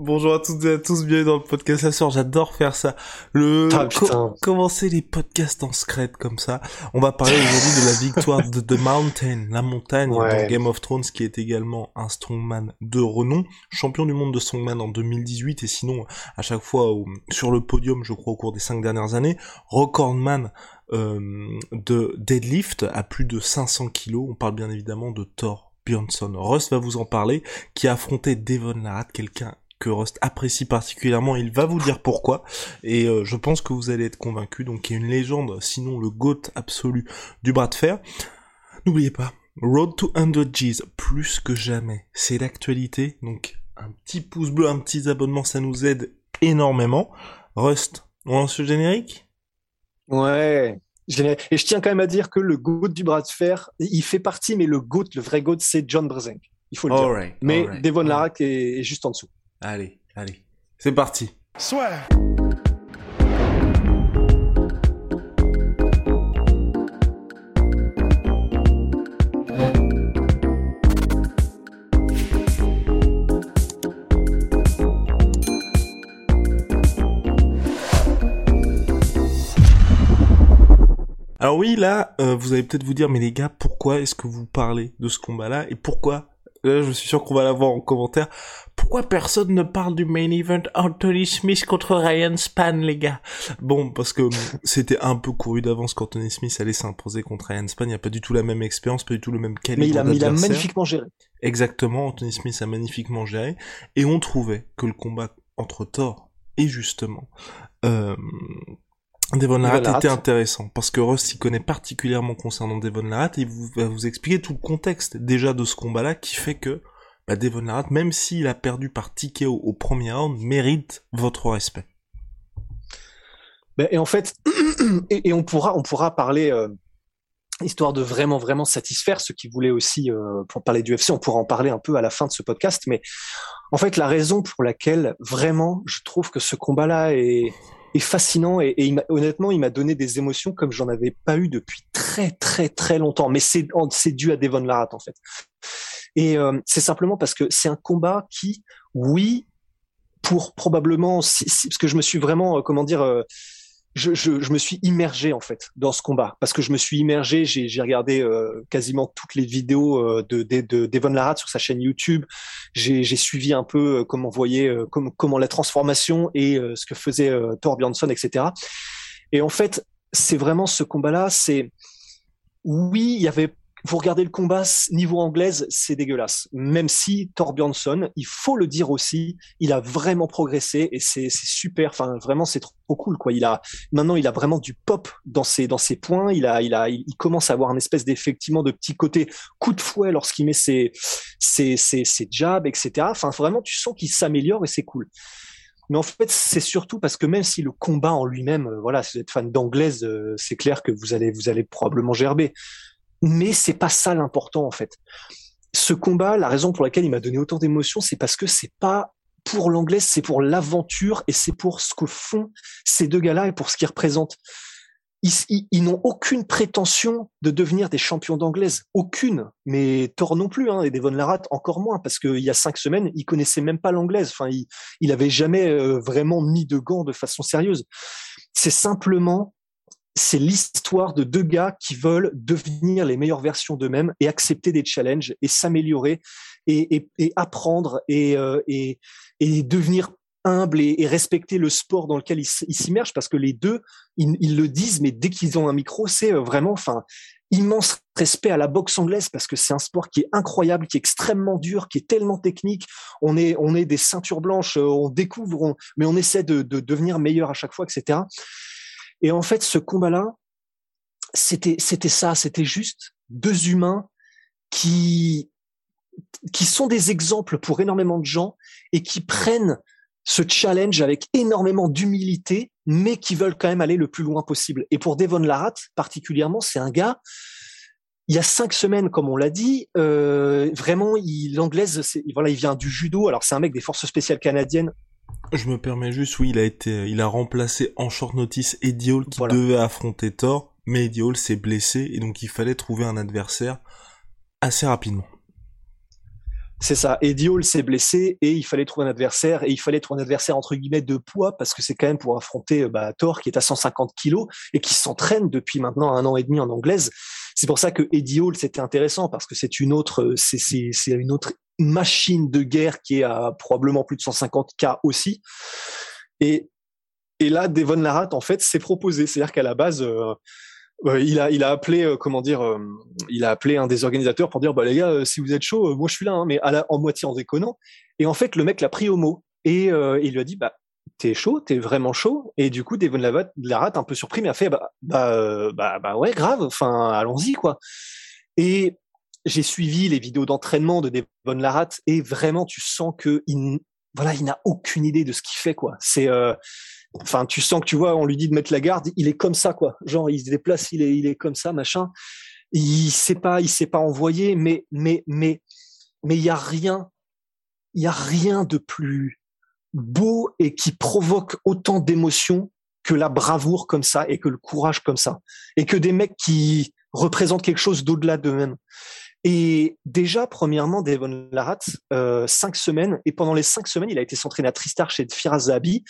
Bonjour à toutes et à tous, bienvenue dans le podcast La j'adore faire ça. Le Ah, commencer les podcasts en secret comme ça. On va parler aujourd'hui de la victoire de The Mountain, la montagne Ouais. dans Game of Thrones qui est également un strongman de renom, champion du monde de strongman en 2018 et sinon à chaque fois au- sur le podium, je crois au cours des cinq dernières années, recordman euh, de deadlift à plus de 500 kilos. On parle bien évidemment de Thor Bjornsson. Rust va vous en parler, qui a affronté Devon Larratt, quelqu'un que Rust apprécie particulièrement. Il va vous dire pourquoi. Et euh, je pense que vous allez être convaincu. Donc, il y a une légende, sinon le GOAT absolu du bras de fer. N'oubliez pas, Road to 100 G's, plus que jamais, c'est l'actualité. Donc, un petit pouce bleu, un petit abonnement, ça nous aide énormément. Rust, on lance le générique? Ouais. Et je tiens quand même à dire que le GOAT du bras de fer, il fait partie, mais le GOAT, le vrai GOAT, c'est John Brzenk. Il faut le dire. Mais Devon est, est juste en dessous. Allez, allez. C'est parti. Alors oui, là, euh, vous allez peut-être vous dire, mais les gars, pourquoi est-ce que vous parlez de ce combat-là et pourquoi Là, je suis sûr qu'on va l'avoir en commentaire. Pourquoi personne ne parle du main event Anthony Smith contre Ryan Span, les gars? Bon, parce que c'était un peu couru d'avance quand Anthony Smith allait s'imposer contre Ryan Span. Il n'y a pas du tout la même expérience, pas du tout le même calibre Mais il a, il a magnifiquement géré. Exactement, Anthony Smith a magnifiquement géré. Et on trouvait que le combat entre Thor et justement euh, Devon Larratt était intéressant. Parce que Ross s'y connaît particulièrement concernant Devon Larratt et il vous, va vous expliquer tout le contexte déjà de ce combat-là qui fait que bah, Devon Larratt, même s'il a perdu par ticket au, au premier round, mérite votre respect. Ben, et en fait, et, et on pourra, on pourra parler, euh, histoire de vraiment, vraiment satisfaire ceux qui voulaient aussi, euh, pour parler du UFC, on pourra en parler un peu à la fin de ce podcast. Mais en fait, la raison pour laquelle vraiment, je trouve que ce combat-là est, est fascinant et, et il honnêtement, il m'a donné des émotions comme j'en avais pas eu depuis très, très, très longtemps. Mais c'est, c'est dû à Devon Larratt, en fait. Et euh, c'est simplement parce que c'est un combat qui, oui, pour probablement, si- si- parce que je me suis vraiment, euh, comment dire, euh, je, je, je me suis immergé en fait dans ce combat parce que je me suis immergé, j'ai regardé euh, quasiment toutes les vidéos euh, de, de, de Devon Larratt sur sa chaîne YouTube. J'ai j'ai suivi un peu euh, comment voyait euh, comme, comment la transformation et euh, ce que faisait euh, Thor Bjornsson, etc. Et en fait, c'est vraiment ce combat-là. C'est oui, il y avait. Vous regardez le combat niveau anglaise, c'est dégueulasse. Même si Thor Bjornsson, il faut le dire aussi, il a vraiment progressé et c'est super. Enfin, vraiment, c'est trop cool, quoi. Il a maintenant, il a vraiment du pop dans ses dans ses points. Il a il a il, il commence à avoir un espèce d'effectivement de petit côté coup de fouet lorsqu'il met ses ses ses, ses jabs, etc. Enfin, vraiment, tu sens qu'il s'améliore et c'est cool. Mais en fait, c'est surtout parce que même si le combat en lui-même, euh, voilà, si vous êtes fan d'anglaise, euh, c'est clair que vous allez vous allez probablement gerber. Mais c'est pas ça l'important en fait. Ce combat, la raison pour laquelle il m'a donné autant d'émotions, c'est parce que c'est pas pour l'anglaise, c'est pour l'aventure et c'est pour ce que font ces deux gars-là et pour ce qu'ils représentent. Ils, n'ont aucune prétention de devenir des champions d'anglaise, aucune. Mais Thor non plus, hein, et Devon Larratt encore moins, parce qu'il y a cinq semaines, il connaissait même pas l'anglaise. Enfin, il, il avait jamais euh, vraiment mis de gants de façon sérieuse. C'est simplement, c'est l'histoire de deux gars qui veulent devenir les meilleures versions d'eux-mêmes et accepter des challenges et s'améliorer et, et, et apprendre et, euh, et, et devenir humble et, et respecter le sport dans lequel ils s'immergent parce que les deux, ils, ils le disent, mais dès qu'ils ont un micro, c'est euh, vraiment, enfin, immense respect à la boxe anglaise parce que c'est un sport qui est incroyable, qui est extrêmement dur, qui est tellement technique. On est, on est des ceintures blanches, euh, on découvre, on- mais on essaie de, de devenir meilleur à chaque fois, etc. Et en fait, ce combat-là, c'était, c'était ça, c'était juste deux humains qui, qui sont des exemples pour énormément de gens et qui prennent ce challenge avec énormément d'humilité, mais qui veulent quand même aller le plus loin possible. Et pour Devon Larat, particulièrement, c'est un gars, il y a cinq semaines, comme on l'a dit, euh, vraiment, l'anglaise, voilà, il vient du judo. Alors c'est un mec des forces spéciales canadiennes. Je me permets juste, oui, il a été, il a remplacé en short notice Eddie Hall qui devait affronter Thor, mais Eddie Hall s'est blessé et donc il fallait trouver un adversaire assez rapidement. C'est ça. Eddie Hall s'est blessé et il fallait trouver un adversaire et il fallait trouver un adversaire entre guillemets de poids parce que c'est quand même pour affronter bah, Thor qui est à 150 kilos et qui s'entraîne depuis maintenant un an et demi en anglaise. C'est pour ça que Eddie Hall c'était intéressant parce que c'est une autre, c'est c'est une autre machine de guerre qui est à probablement plus de 150 k aussi. Et et là, Devon Larat en fait s'est proposé, c'est-à-dire qu'à la base. Euh, il a, il a appelé, euh, comment dire, euh, il a appelé un des organisateurs pour dire, bah les gars, euh, si vous êtes chaud, moi je suis là, hein, mais à la, en moitié en déconnant. Et en fait, le mec l'a pris au mot et il lui a dit, bah t'es chaud, t'es vraiment chaud. Et du coup, Devon Larat, un peu surpris, mais a fait, bah, bah, bah, bah ouais, grave. Enfin, allons-y quoi. Et j'ai suivi les vidéos d'entraînement de Devon Larat et vraiment, tu sens que il, voilà, il n'a aucune idée de ce qu'il fait quoi. C'est enfin, tu sens que tu vois, on lui dit de mettre la garde, il est comme ça, quoi. Genre, il se déplace, il est, il est comme ça, machin. Il sait pas, il sait pas envoyer, mais, mais, mais, mais il y a rien, il y a rien de plus beau et qui provoque autant d'émotions que la bravoure comme ça et que le courage comme ça et que des mecs qui représentent quelque chose d'au-delà d'eux-mêmes. Et déjà, premièrement, Devon Larat, euh, cinq semaines, et pendant les cinq semaines, il a été s'entraîner à Tristar chez Firas Zahabi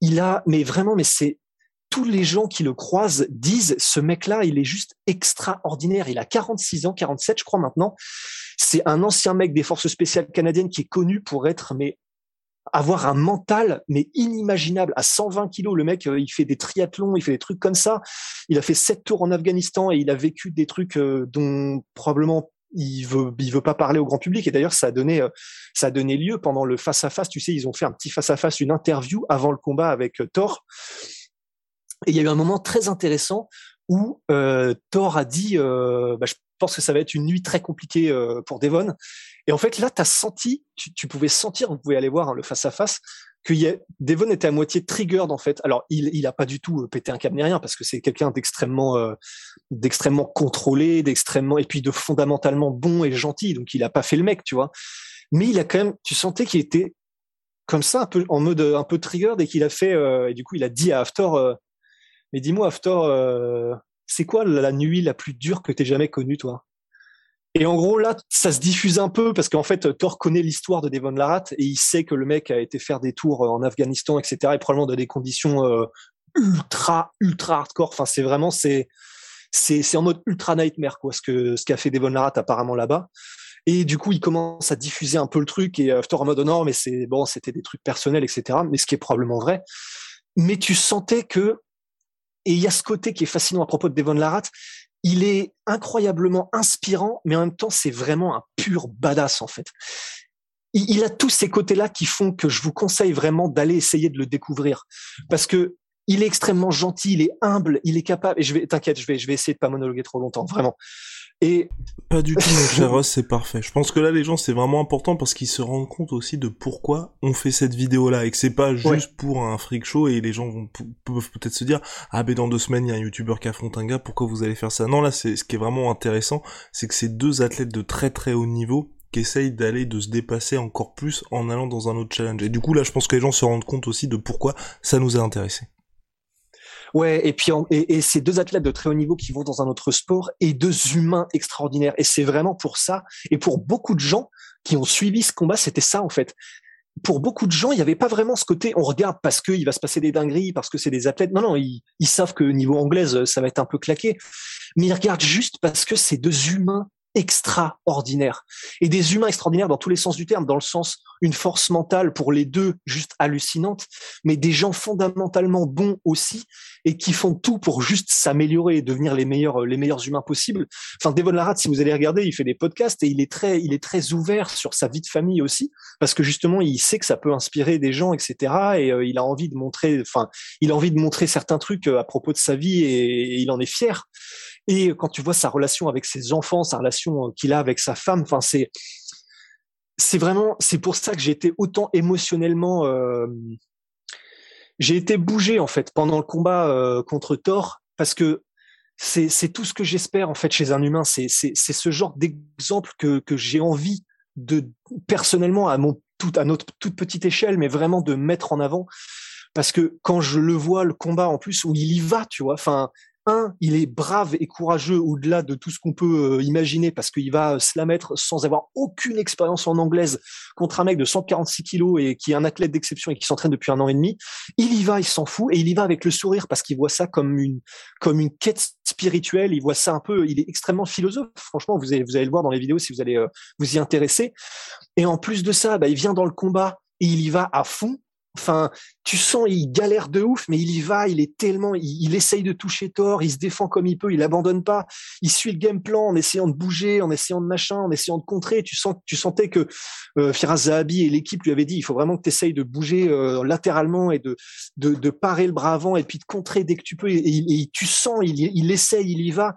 il a, mais vraiment, mais c'est tous les gens qui le croisent disent ce mec-là, il est juste extraordinaire. Il a 46 ans, 47, je crois maintenant. C'est un ancien mec des forces spéciales canadiennes qui est connu pour être, mais avoir un mental mais inimaginable à 120 kilos. Le mec, euh, il fait des triathlons, il fait des trucs comme ça. Il a fait sept tours en Afghanistan et il a vécu des trucs euh, dont probablement il veut, il veut pas parler au grand public. Et d'ailleurs, ça a donné, euh, ça a donné lieu pendant le face à face. Tu sais, ils ont fait un petit face à face, une interview avant le combat avec euh, Thor. Et il y a eu un moment très intéressant où euh, Thor a dit, bah, je pense que ça va être une nuit très compliquée euh, pour Devon. Et en fait, là, tu as senti, tu, tu, pouvais sentir, vous pouvez aller voir hein, le face à face, que y a, Devon était à moitié triggered en fait. Alors il il a pas du tout euh, pété un câble ni rien parce que c'est quelqu'un d'extrêmement euh, d'extrêmement contrôlé, d'extrêmement et puis de fondamentalement bon et gentil. Donc il a pas fait le mec, tu vois. Mais il a quand même, tu sentais qu'il était comme ça un peu en mode un peu triggered et qu'il a fait euh, et du coup il a dit à After euh, mais dis-moi After c'est quoi la nuit la plus dure que t'aies jamais connue toi? Et en gros, là, ça se diffuse un peu parce qu'en fait, Thor connaît l'histoire de Devon Larat et il sait que le mec a été faire des tours euh, en Afghanistan, etc. et probablement dans des conditions euh, ultra, ultra hardcore. Enfin, c'est vraiment, c'est, c'est, en mode ultra nightmare, quoi, ce que, ce qu'a fait Devon Larat apparemment là-bas. Et du coup, il commence à diffuser un peu le truc et euh, Thor en mode oh non, mais c'est bon, c'était des trucs personnels, etc. Mais ce qui est probablement vrai. Mais tu sentais que, et il y a ce côté qui est fascinant à propos de Devon Larat, il est incroyablement inspirant, mais en même temps, c'est vraiment un pur badass en fait. Il, a tous ces côtés-là qui font que je vous conseille vraiment d'aller essayer de le découvrir, parce que il est extrêmement gentil, il est humble, il est capable. Et je vais, t'inquiète, je vais, je vais essayer de pas monologuer trop longtemps, vraiment. Et pas du tout, mon cher Ross, c'est parfait. Je pense que là, les gens, c'est vraiment important parce qu'ils se rendent compte aussi de pourquoi on fait cette vidéo-là et que c'est pas juste pour un freak show et les gens vont, peuvent peut-être se dire, ah, ben dans deux semaines, il y a un youtubeur qui affronte un gars, pourquoi vous allez faire ça? Non, là, c'est, ce qui est vraiment intéressant, c'est que c'est deux athlètes de très très haut niveau qui essayent d'aller, de se dépasser encore plus en allant dans un autre challenge. Et du coup, là, je pense que les gens se rendent compte aussi de pourquoi ça nous a intéressés. Ouais, et puis et, et ces deux athlètes de très haut niveau qui vont dans un autre sport et deux humains extraordinaires. Et c'est vraiment pour ça. Et pour beaucoup de gens qui ont suivi ce combat, c'était ça en fait. Pour beaucoup de gens, il n'y avait pas vraiment ce côté on regarde parce qu'il va se passer des dingueries, parce que c'est des athlètes. Non, non, ils, ils savent que niveau anglaise, ça va être un peu claqué. Mais ils regardent juste parce que c'est deux humains extraordinaires. Et des humains extraordinaires dans tous les sens du terme, dans le sens une force mentale pour les deux juste hallucinante, mais des gens fondamentalement bons aussi et qui font tout pour juste s'améliorer et devenir les meilleurs les meilleurs humains possibles. Enfin Devon Larat, si vous allez regarder, il fait des podcasts et il est très il est très ouvert sur sa vie de famille aussi parce que justement il sait que ça peut inspirer des gens etc. Et euh, il a envie de montrer enfin il a envie de montrer certains trucs euh, à propos de sa vie et il en est fier. Et quand tu vois sa relation avec ses enfants, sa relation euh, qu'il a avec sa femme, enfin c'est c'est vraiment, c'est pour ça que j'ai été autant émotionnellement, euh, j'ai été bougé en fait pendant le combat euh, contre Thor parce que c'est tout ce que j'espère en fait chez un humain. C'est ce genre d'exemple que que j'ai envie de personnellement à mon tout à notre toute petite échelle, mais vraiment de mettre en avant parce que quand je le vois le combat en plus où il y va, tu vois, enfin un, il est brave et courageux au-delà de tout ce qu'on peut euh, imaginer parce qu'il va se la mettre sans avoir aucune expérience en anglaise contre un mec de 146 kilos et qui est un athlète d'exception et qui s'entraîne depuis un an et demi. Il y va, il s'en fout et il y va avec le sourire parce qu'il voit ça comme une comme une quête spirituelle. Il voit ça un peu. Il est extrêmement philosophe. Franchement, vous allez vous allez le voir dans les vidéos si vous allez euh, vous y intéresser. Et en plus de ça, bah, il vient dans le combat et il y va à fond Enfin, tu sens, il galère de ouf, mais il y va, il est tellement, il, essaye de toucher Thor, il se défend comme il peut, il abandonne pas, il suit le game plan en essayant de bouger, en essayant de machin, en essayant de contrer. Tu sens, tu sentais que euh, Firas Zahabi et l'équipe lui avaient dit, il faut vraiment que tu essayes de bouger euh, latéralement et de, de, parer le bras avant et puis de contrer dès que tu peux. Et, tu sens, il, il essaye, il y va.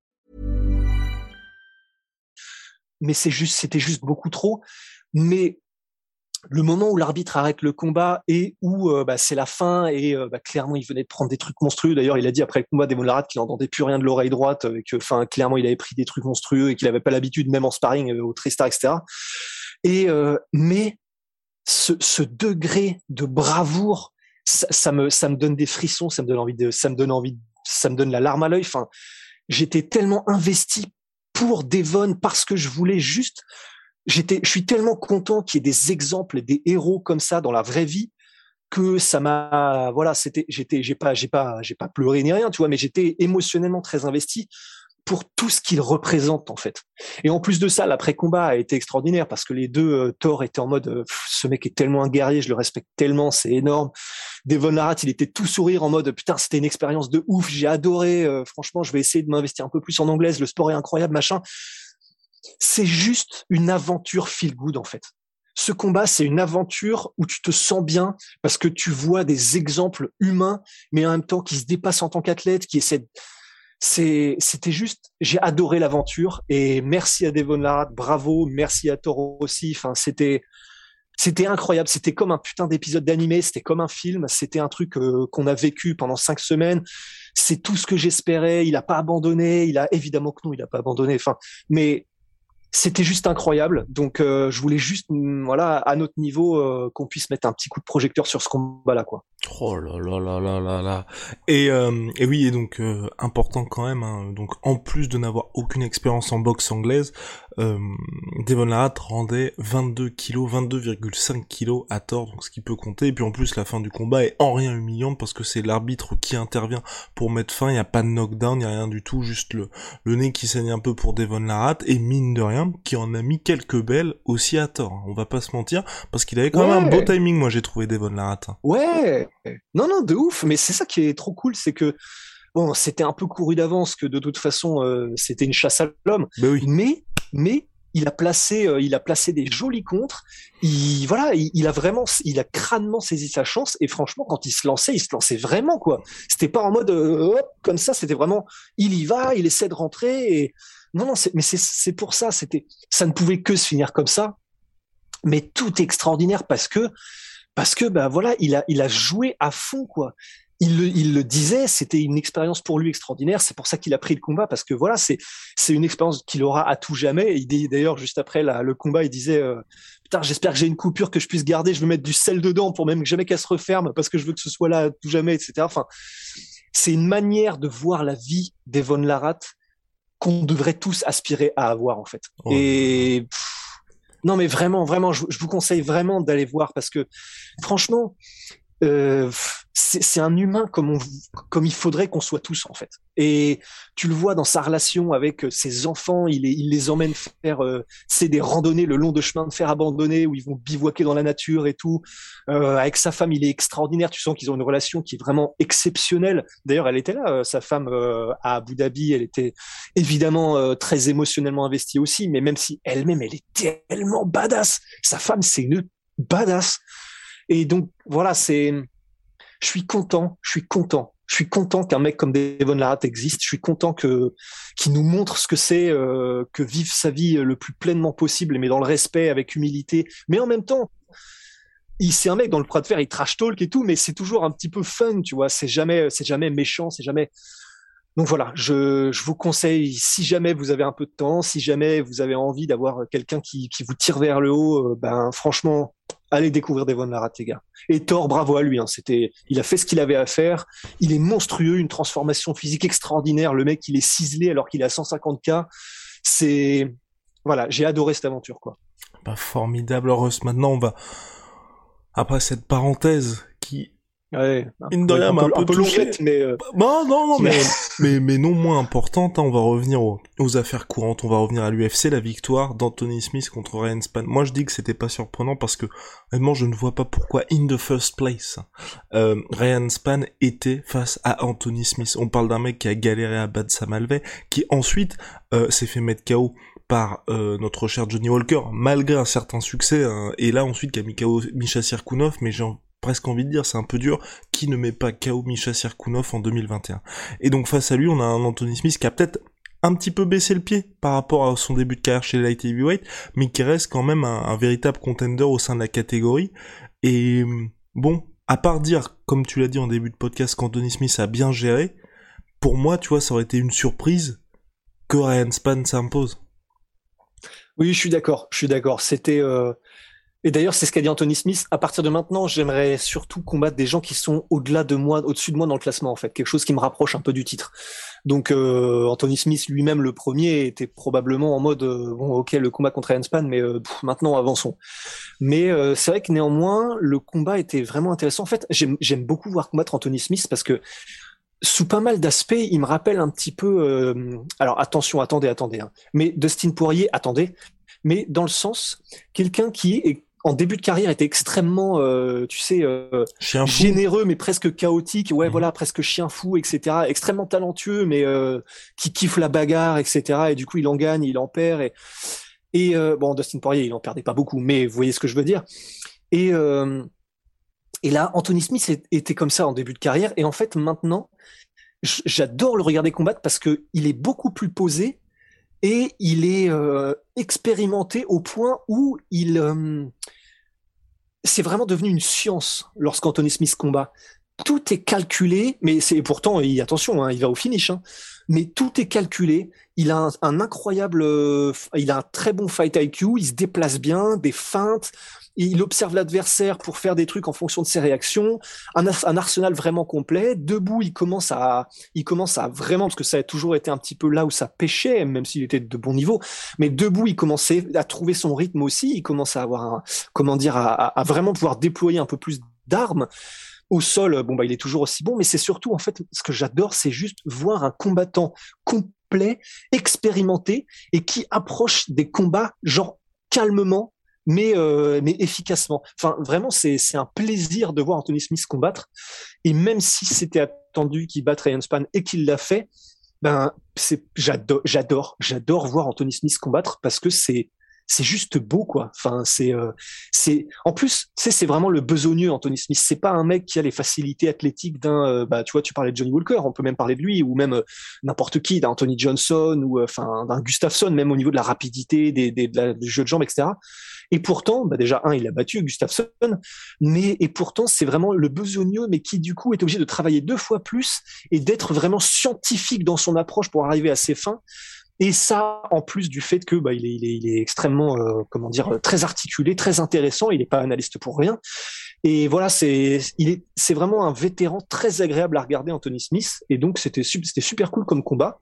Mais c'est juste, c'était juste beaucoup trop. Mais le moment où l'arbitre arrête le combat et où euh, bah, c'est la fin et euh, bah, clairement il venait de prendre des trucs monstrueux. D'ailleurs, il a dit après le combat des Larat qu'il n'entendait plus rien de l'oreille droite, et que, enfin, clairement il avait pris des trucs monstrueux et qu'il n'avait pas l'habitude, même en sparring euh, au Tristar, etc. Et mais ce, degré de bravoure, ça, ça, me ça me donne des frissons, ça me donne envie de, ça me donne envie, ça me donne la larme à l'œil. Enfin, j'étais tellement investi pour Devon parce que je voulais juste. J'étais, je suis tellement content qu'il y ait des exemples, des héros comme ça dans la vraie vie que ça m'a, voilà, c'était, j'étais, j'ai pas, j'ai pas, j'ai pas pleuré ni rien, tu vois, mais j'étais émotionnellement très investi pour tout ce qu'il représente en fait. Et en plus de ça, l'après-combat a été extraordinaire parce que les deux euh, Thor étaient en mode euh, ce mec est tellement un guerrier, je le respecte tellement, c'est énorme. Devon Larat, il était tout sourire en mode putain, c'était une expérience de ouf, j'ai adoré. Euh, franchement, je vais essayer de m'investir un peu plus en anglaise, le sport est incroyable, machin. C'est juste une aventure feel good en fait. Ce combat, c'est une aventure où tu te sens bien parce que tu vois des exemples humains, mais en même temps qui se dépassent en tant qu'athlète, qui essaient c'était juste, j'ai adoré l'aventure et merci à Devon Larat, bravo, merci à Toro aussi. Enfin, c'était, c'était incroyable. C'était comme un putain d'épisode d'animé. C'était comme un film. C'était un truc euh, qu'on a vécu pendant cinq semaines. C'est tout ce que j'espérais. Il a pas abandonné. Il a évidemment que non, il a pas abandonné. Enfin, mais c'était juste incroyable. Donc, euh, je voulais juste, mm, voilà, à notre niveau, euh, qu'on puisse mettre un petit coup de projecteur sur ce combat-là, quoi. Oh là là là là là là. Et, euh, et oui, et donc important quand même. Hein, donc, en plus de n'avoir aucune expérience en boxe anglaise, euh, Devon Larat rendait 22 kilos, 22,5 kilos à tort, donc ce qui peut compter. Et puis en plus, la fin du combat est en rien humiliante parce que c'est l'arbitre qui intervient pour mettre fin. Il n'y a pas de knockdown, il n'y a rien du tout, juste le, le nez qui saigne un peu pour Devon Larat et mine de rien, qui en a mis quelques belles aussi à tort. Hein. On va pas se mentir parce qu'il avait quand même un beau timing. Moi, j'ai trouvé Devon Larat. Hein. Ouais, non non de ouf. Mais c'est ça qui est trop cool, c'est que bon, c'était un peu couru d'avance que de toute façon euh, c'était une chasse à l'homme. Ben oui. Mais mais il a placé, euh, il a placé des jolis contres. Il, voilà, il, a vraiment, il a crânement saisi sa chance. Et franchement, quand il se lançait, il se lançait vraiment quoi. C'était pas en mode euh, hop, comme ça. C'était vraiment, il y va, il essaie de rentrer. Et non, non, mais c'est pour ça. C'était, ça ne pouvait que se finir comme ça. Mais tout extraordinaire parce que parce que ben voilà, il a il a joué à fond quoi il le, il le disait, c'était une expérience pour lui extraordinaire. C'est pour ça qu'il a pris le combat parce que voilà, c'est c'est une expérience qu'il aura à tout jamais. Il dit d'ailleurs juste après le combat, il disait euh, putain, j'espère que j'ai une coupure que je puisse garder. Je veux mettre du sel dedans pour même jamais qu'elle se referme parce que je veux que ce soit là à tout jamais, etc. Enfin, c'est une manière de voir la vie d'Evon Larat qu'on devrait tous aspirer à avoir en fait. Et non mais vraiment, vraiment, je, vous conseille vraiment d'aller voir parce que franchement. Euh, c'est un humain comme on, comme il faudrait qu'on soit tous en fait. Et tu le vois dans sa relation avec euh, ses enfants, il, il les emmène faire euh, c'est des randonnées le long de chemins de fer abandonnés où ils vont bivouaquer dans la nature et tout. Euh, avec sa femme, il est extraordinaire. Tu sens qu'ils ont une relation qui est vraiment exceptionnelle. D'ailleurs, elle était là, euh, sa femme à Abu Dhabi, elle était évidemment très émotionnellement investie aussi, mais même si elle-même, elle est tellement badass. Sa femme, c'est une badass. Et donc voilà, c'est je suis content, je suis content. Je suis content qu'un mec comme Devon Larratt existe. Je suis content que qu'il nous montre ce que c'est euh, que vivre sa vie le plus pleinement possible, mais dans le respect, avec humilité. Mais en même temps, il c'est un mec dans le bras de fer, il trash talk et tout, mais c'est toujours un petit peu fun, tu vois. C'est jamais, c'est jamais méchant, c'est jamais. Donc voilà, je, je vous conseille, si jamais vous avez un peu de temps, si jamais vous avez envie d'avoir quelqu'un qui, qui vous tire vers le haut, euh, ben franchement, allez découvrir Devon gars. Et Thor, bravo à lui. Hein. C'était, il a fait ce qu'il avait à faire. Il est monstrueux, une transformation physique extraordinaire. Le mec, il est ciselé alors qu'il a 150K. C'est, voilà, j'ai adoré cette aventure, quoi. Bah, formidable, Russ. Maintenant, on va, après cette parenthèse qui Ouais, Une de rien, un, peu, un peu mais euh... Bah, non, non, mais, mais, mais non moins importante. Hein, on va revenir aux, aux, affaires courantes. On va revenir à l'UFC, la victoire d'Anthony Smith contre Ryan Span. Moi, je dis que c'était pas surprenant parce que vraiment, je ne vois pas pourquoi, in the first place, euh, Ryan Span était face à Anthony Smith. On parle d'un mec qui a galéré à battre Sam Alvey, qui ensuite euh, s'est fait mettre KO par euh, notre cher Johnny Walker, malgré un certain succès, hein, et là ensuite qui a mis KO Misha Sirkunov, mais j'ai presque envie de dire, c'est un peu dur, qui ne met pas KO Misha Sirkunov en 2021. Et donc face à lui, on a un Anthony Smith qui a peut-être un petit peu baissé le pied par rapport à son début de carrière chez Light Heavyweight, mais qui reste quand même un, véritable contender au sein de la catégorie. Et bon, à part dire, comme tu l'as dit en début de podcast, qu'Anthony Smith a bien géré, pour moi, tu vois, ça aurait été une surprise que Ryan Span s'impose. Oui, je suis d'accord, je suis d'accord. C'était, euh, et d'ailleurs, c'est ce qu'a dit Anthony Smith. À partir de maintenant, j'aimerais surtout combattre des gens qui sont au-delà de moi, au-dessus de moi dans le classement, en fait. Quelque chose qui me rapproche un peu du titre. Donc, euh, Anthony Smith lui-même, le premier, était probablement en mode, euh, bon, ok, le combat contre Ian Span, mais euh, maintenant, avançons. Mais c'est vrai que néanmoins, le combat était vraiment intéressant. En fait, j'aime beaucoup voir combattre Anthony Smith parce que sous pas mal d'aspects, il me rappelle un petit peu. alors attention, attendez, attendez. Hein, mais Dustin Poirier, attendez. Mais dans le sens, quelqu'un qui est en début de carrière était extrêmement, euh, tu sais, euh, généreux mais presque chaotique. Ouais, mhm. voilà, presque chien fou, etc. Extrêmement talentueux mais euh, qui kiffe la bagarre, etc. Et du coup, il en gagne, il en perd. Et, et bon, Dustin Poirier, il en perdait pas beaucoup, mais vous voyez ce que je veux dire. Et et là, Anthony Smith était comme ça en début de carrière. Et en fait, maintenant, j'adore le regarder combattre parce que il est beaucoup plus posé et il est euh, expérimenté au point où il euh, c'est vraiment devenu une science lorsqu'Anthony Smith combat. Tout est calculé, mais c'est pourtant, attention, hein, il va au finish. Hein, mais tout est calculé. Il a un, un incroyable, euh, il a un très bon fight IQ. Il se déplace bien, des feintes il observe l'adversaire pour faire des trucs en fonction de ses réactions, un, arsenal vraiment complet. Debout, il commence à, il commence à vraiment, parce que ça a toujours été un petit peu là où ça pêchait, même s'il était de bon niveau. Mais debout, il commençait à trouver son rythme aussi. Il commence à avoir, un, comment dire, à, vraiment pouvoir déployer un peu plus d'armes. Au sol, bon bah il est toujours aussi bon, mais c'est surtout en fait ce que j'adore, c'est juste voir un combattant complet, expérimenté et qui approche des combats genre calmement mais euh, mais efficacement. Enfin, vraiment, c'est un plaisir de voir Anthony Smith combattre. Et même si c'était attendu qu'il batte Ryan Span et qu'il l'a fait, ben j'adore j'adore j'adore voir Anthony Smith combattre parce que c'est c'est juste beau quoi. Enfin c'est euh, c'est en plus c'est c'est vraiment le besogneux Anthony Smith. C'est pas un mec qui a les facilités athlétiques d'un euh, bah tu vois tu parlais de Johnny Walker, on peut même parler de lui ou même n'importe qui d'un Anthony Johnson ou enfin d'un Gustafsson même au niveau de la rapidité des, des du jeu de jambes etc. Et pourtant, bah déjà, un, il a battu Gustafsson, mais et pourtant, c'est vraiment le besogneux, mais qui du coup est obligé de travailler deux fois plus et d'être vraiment scientifique dans son approche pour arriver à ses fins. Et ça, en plus du fait que bah, il, est, extrêmement, euh, comment dire, très articulé, très intéressant. Il n'est pas analyste pour rien. Et voilà, c'est il est c'est vraiment un vétéran très agréable à regarder, Anthony Smith. Et donc c'était c'était super cool comme combat.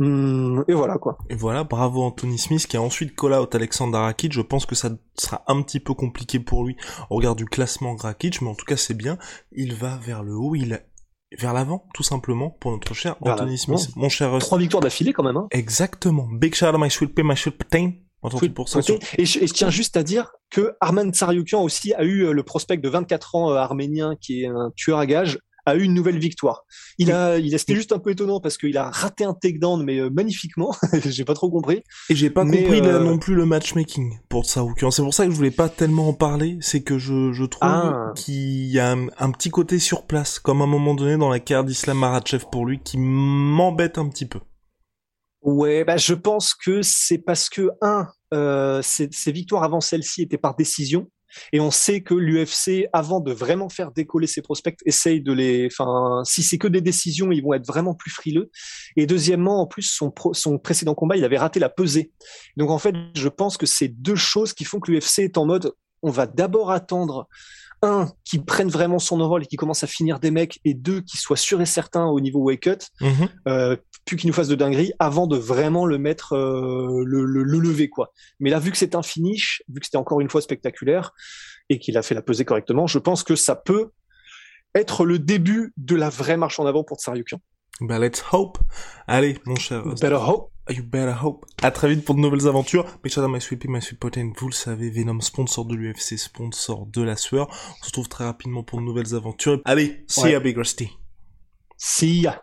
Hum, et voilà quoi. Et voilà, bravo Anthony Smith qui a ensuite call out Alexander Rakic. Je pense que ça sera un petit peu compliqué pour lui au regard du classement Rakic, mais en tout cas c'est bien. Il va vers le haut, il vers l'avant, tout simplement, pour notre cher Anthony Smith. Mon cher Trois victoires d'affilée quand même. Hein. Exactement. Big shout out my sweet pea, my sweet. Et, je, tiens juste à dire que Arman Tsariokian aussi a eu euh, le prospect de 24 ans euh, arménien qui est un tueur à gage a eu une nouvelle victoire. Il a, il a, c'était juste un peu étonnant parce qu'il a raté un takedown, mais euh, magnifiquement. j'ai pas trop compris. Et j'ai pas compris non plus le matchmaking pour Tsariokian. C'est pour ça que je voulais pas tellement en parler. C'est que je, je trouve ah. qu'il y a un, petit côté sur place, comme à un moment donné dans la carrière d'Islam Marachev pour lui, qui m'embête un petit peu. Ouais, bah je pense que c'est parce que un, euh, ces, victoires avant celle-ci étaient par décision, et on sait que l'UFC, avant de vraiment faire décoller ses prospects, essaye de les, enfin, si c'est que des décisions, ils vont être vraiment plus frileux. Et deuxièmement, en plus, son, son précédent combat, il avait raté la pesée. Donc en fait, je pense que c'est deux choses qui font que l'UFC est en mode, on va d'abord attendre un, qui prenne vraiment son envol et qui commence à finir des mecs, et deux, qui soit sûr et certain au niveau wake cut, mm euh, puis qu'il nous fasse de dinguerie avant de vraiment le mettre, euh, le, le, lever, quoi. Mais là, vu que c'est un finish, vu que c'était encore une fois spectaculaire, et qu'il a fait la pesée correctement, je pense que ça peut être le début de la vraie marche en avant pour Tsaryukian. Bah, let's hope. Allez, mon cher. Better hope. You better hope. À très vite pour de nouvelles aventures. Make sure my sweet my sweet protein. Vous le savez, Venom, sponsor de l'UFC, sponsor de la sueur. On se retrouve très rapidement pour de nouvelles aventures. Allez, see ya, Big Rusty. See ya.